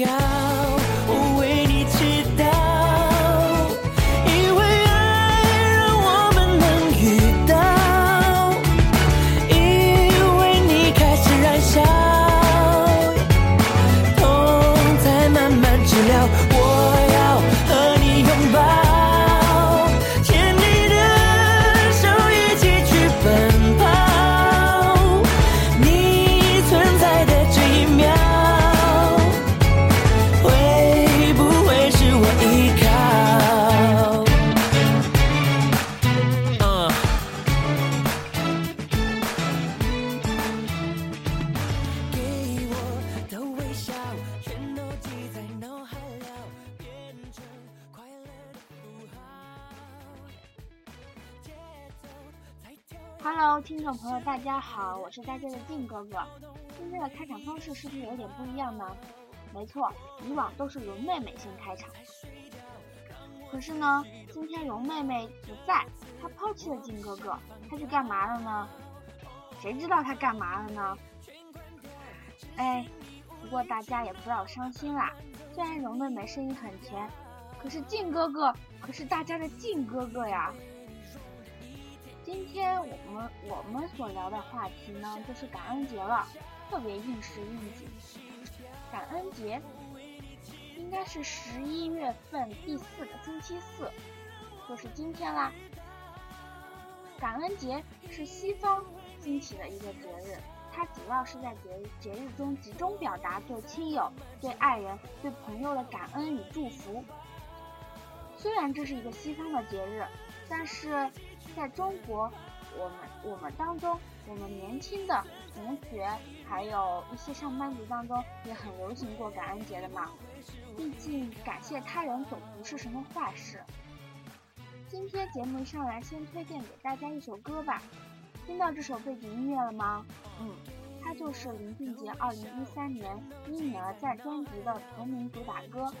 心 Hello，听众朋友，大家好，我是大家的静哥哥。今天的开场方式是不是有点不一样呢？没错，以往都是蓉妹妹先开场。可是呢，今天蓉妹妹不在，她抛弃了静哥哥，她去干嘛了呢？谁知道她干嘛了呢？哎，不过大家也不要伤心啦。虽然蓉妹妹声音很甜，可是静哥哥可是大家的静哥哥呀。今天我们我们所聊的话题呢，就是感恩节了，特别应时应景。感恩节应该是十一月份第四个星期四，就是今天啦。感恩节是西方兴起的一个节日，它主要是在节日节日中集中表达对亲友、对爱人、对朋友的感恩与祝福。虽然这是一个西方的节日，但是在中国，我们我们当中，我们年轻的同学，还有一些上班族当中，也很流行过感恩节的嘛。毕竟感谢他人总不是什么坏事。今天节目上来，先推荐给大家一首歌吧。听到这首背景音乐了吗？嗯，它就是林俊杰2013年《因你而在》专辑的同名主打歌。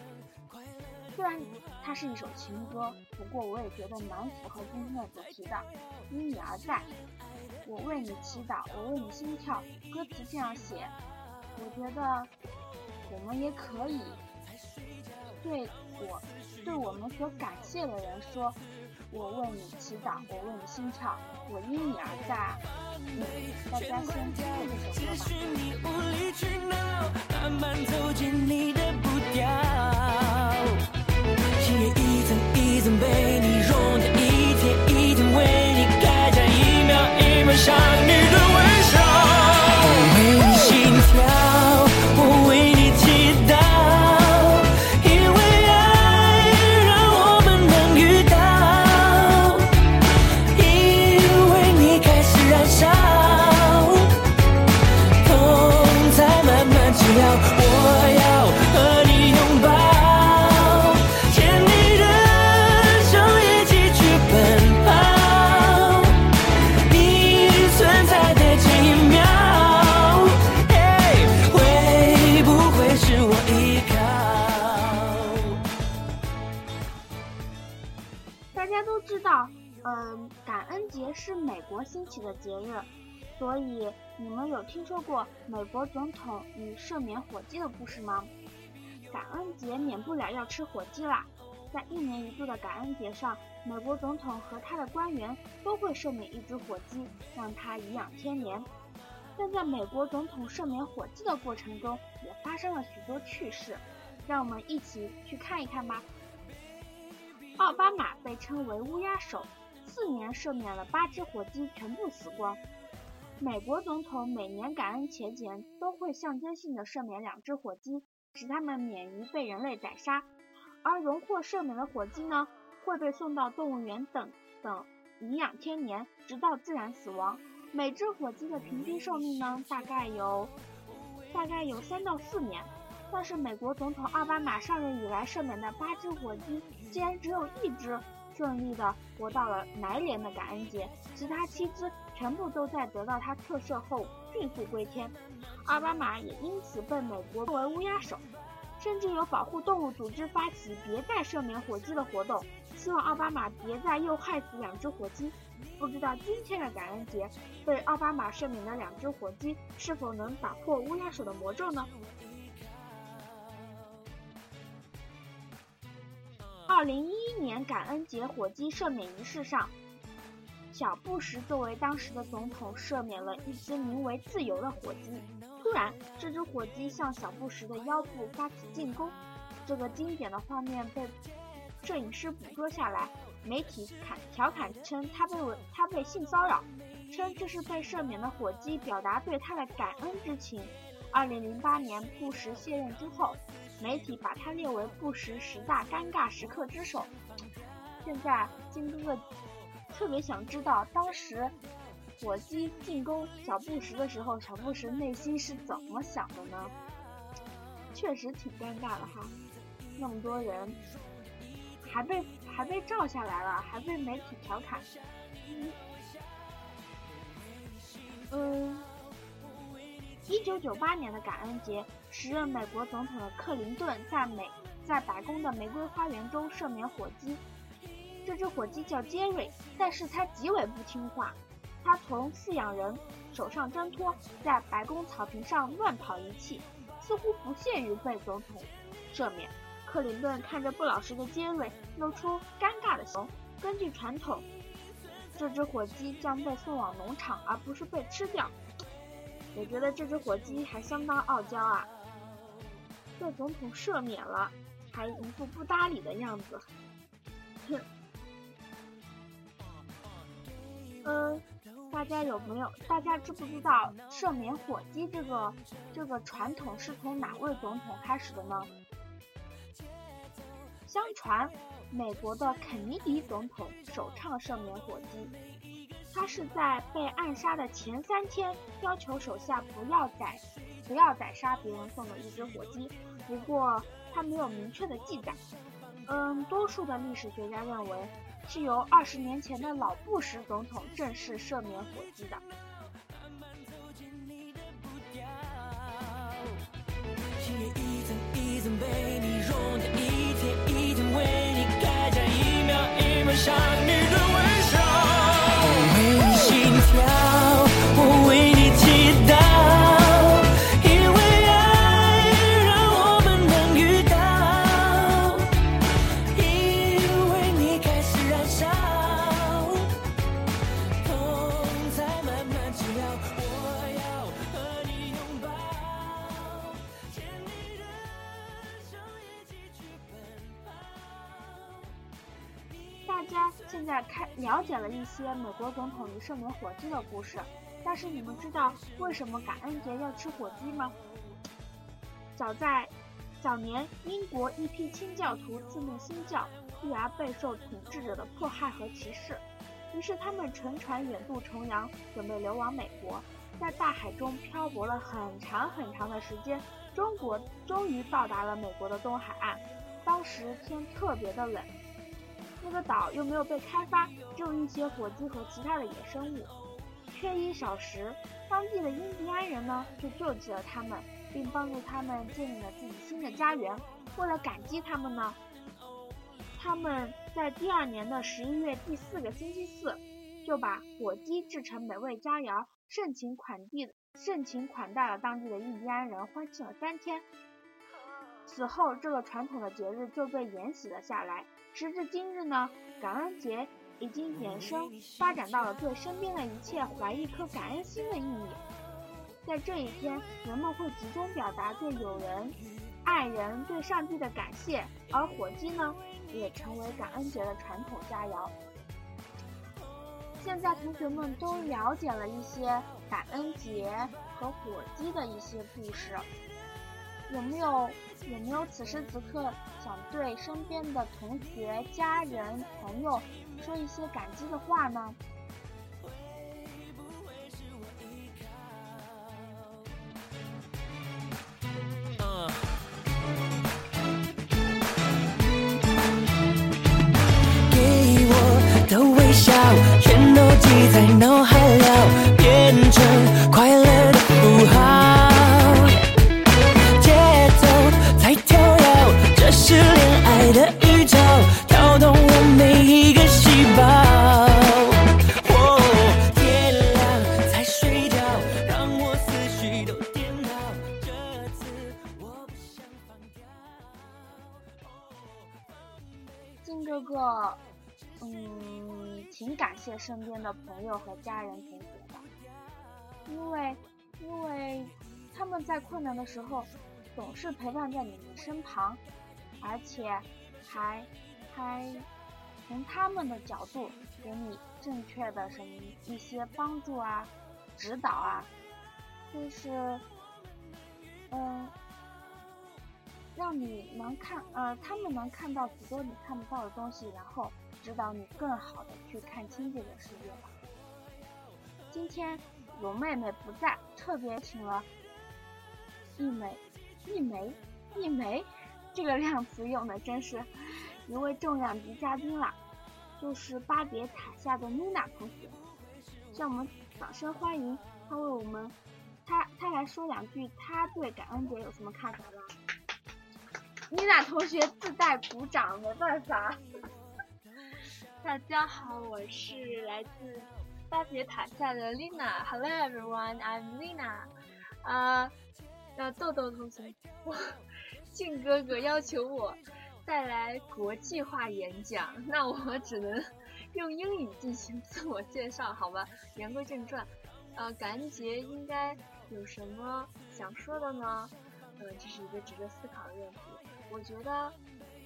虽然它是一首情歌，不过我也觉得蛮符合今天的主题的。因你而在，我为你祈祷，我为你心跳。歌词这样写，我觉得我们也可以对我对我们所感谢的人说：我为你祈祷，我为你心跳，我因你而在。大家先听这首歌吧。所以你们有听说过美国总统与赦免火鸡的故事吗？感恩节免不了要吃火鸡啦。在一年一度的感恩节上，美国总统和他的官员都会赦免一只火鸡，让它颐养天年。但在美国总统赦免火鸡的过程中，也发生了许多趣事，让我们一起去看一看吧。奥巴马被称为“乌鸦手”，四年赦免了八只火鸡，全部死光。美国总统每年感恩节前都会象征性的赦免两只火鸡，使它们免于被人类宰杀。而荣获赦免的火鸡呢，会被送到动物园等等颐养天年，直到自然死亡。每只火鸡的平均寿命呢，大概有大概有三到四年。但是美国总统奥巴马上任以来赦免的八只火鸡，竟然只有一只顺利的活到了来年的感恩节，其他七只全部都在得到他特赦后迅速归天。奥巴马也因此被美国作为乌鸦手，甚至有保护动物组织发起别再赦免火鸡的活动，希望奥巴马别再又害死两只火鸡。不知道今天的感恩节被奥巴马赦免的两只火鸡是否能打破乌鸦手的魔咒呢？二零一一年感恩节火鸡赦免仪式上，小布什作为当时的总统赦免了一只名为“自由”的火鸡。突然，这只火鸡向小布什的腰部发起进攻，这个经典的画面被摄影师捕捉下来。媒体侃调侃称他被他被性骚扰，称这是被赦免的火鸡表达对他的感恩之情。二零零八年布什卸任之后，媒体把他列为布什十大尴尬时刻之首。现在金哥哥特别想知道，当时火鸡进攻小布什的时候，小布什内心是怎么想的呢？确实挺尴尬的哈，那么多人。还被还被照下来了，还被媒体调侃。嗯，一九九八年的感恩节，时任美国总统的克林顿在美在白宫的玫瑰花园中赦免火鸡。这只火鸡叫杰瑞，但是它极为不听话，它从饲养人手上挣脱，在白宫草坪上乱跑一气，似乎不屑于被总统赦免。克林顿看着不老实的杰瑞，露出尴尬的笑。根据传统，这只火鸡将被送往农场，而不是被吃掉。我觉得这只火鸡还相当傲娇啊，被总统赦免了，还一副不搭理的样子。哼。嗯，大家有没有？大家知不知道赦免火鸡这个这个传统是从哪位总统开始的呢？相传，美国的肯尼迪总统首倡赦免火鸡。他是在被暗杀的前三天，要求手下不要宰，不要宰杀别人送的一只火鸡。不过，他没有明确的记载。嗯，多数的历史学家认为，是由二十年前的老布什总统正式赦免火鸡的。像你的微写了一些美国总统与赦免火鸡的故事，但是你们知道为什么感恩节要吃火鸡吗？早在早年，英国一批清教徒自立新教，继而备受统治者的迫害和歧视，于是他们乘船远渡重洋，准备流亡美国，在大海中漂泊了很长很长的时间，中国终于到达了美国的东海岸，当时天特别的冷。那个岛又没有被开发，只有一些火鸡和其他的野生物。缺衣少食，当地的印第安人呢就救济了他们，并帮助他们建立了自己新的家园。为了感激他们呢，他们在第二年的十一月第四个星期四，就把火鸡制成美味佳肴，盛情款地盛情款待了当地的印第安人，欢庆了三天。此后，这个传统的节日就被沿袭了下来。时至今日呢，感恩节已经衍生发展到了对身边的一切怀一颗感恩心的意义。在这一天，人们会集中表达对友人、爱人、对上帝的感谢，而火鸡呢，也成为感恩节的传统佳肴。现在同学们都了解了一些感恩节和火鸡的一些故事。有没有有没有此时此刻想对身边的同学、家人、朋友说一些感激的话呢？给我的微笑，全都记在脑海了，变成快乐。谢身边的朋友和家人同学的，因为因为他们在困难的时候总是陪伴在你们身旁，而且还还从他们的角度给你正确的什么一些帮助啊、指导啊，就是嗯。让你能看，呃，他们能看到许多你看不到的东西，然后指导你更好的去看清这个世界吧。今天有妹妹不在，特别请了一枚、一枚、一枚，这个量词用的真是一位重量级嘉宾了，就是巴别塔下的妮娜同学，让我们掌声欢迎她为我们，她她来说两句她对感恩节有什么看法吧。妮娜同学自带鼓掌，没办法。大家好，我是来自巴别塔下的 Lina。Hello everyone, I'm Lina。啊，那豆豆同学，我静哥哥要求我带来国际化演讲，那我只能用英语进行自我介绍，好吧？言归正传，呃，感恩节应该有什么想说的呢？呃，这是一个值得思考的问题。我觉得，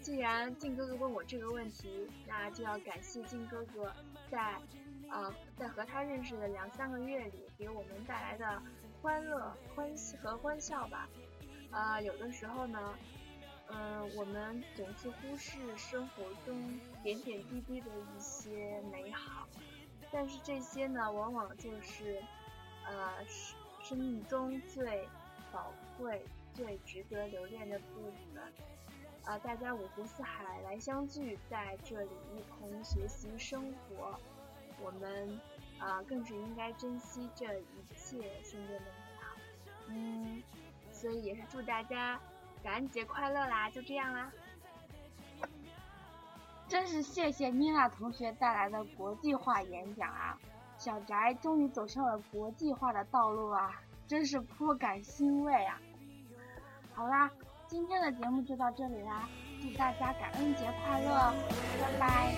既然靖哥哥问我这个问题，那就要感谢靖哥哥在，呃，在和他认识的两三个月里，给我们带来的欢乐、欢喜和欢笑吧。呃，有的时候呢，嗯，我们总是忽视生活中点点滴滴的一些美好，但是这些呢，往往就是，呃，生生命中最宝贵、最值得留恋的部分。啊，大家五湖四海来相聚，在这里一同学习生活，我们啊更是应该珍惜这一切身边的美好。嗯，所以也是祝大家感恩节快乐啦！就这样啦。真是谢谢妮娜同学带来的国际化演讲啊！小宅终于走上了国际化的道路啊，真是颇感欣慰啊！好啦。今天的节目就到这里啦，祝大家感恩节快乐，拜拜。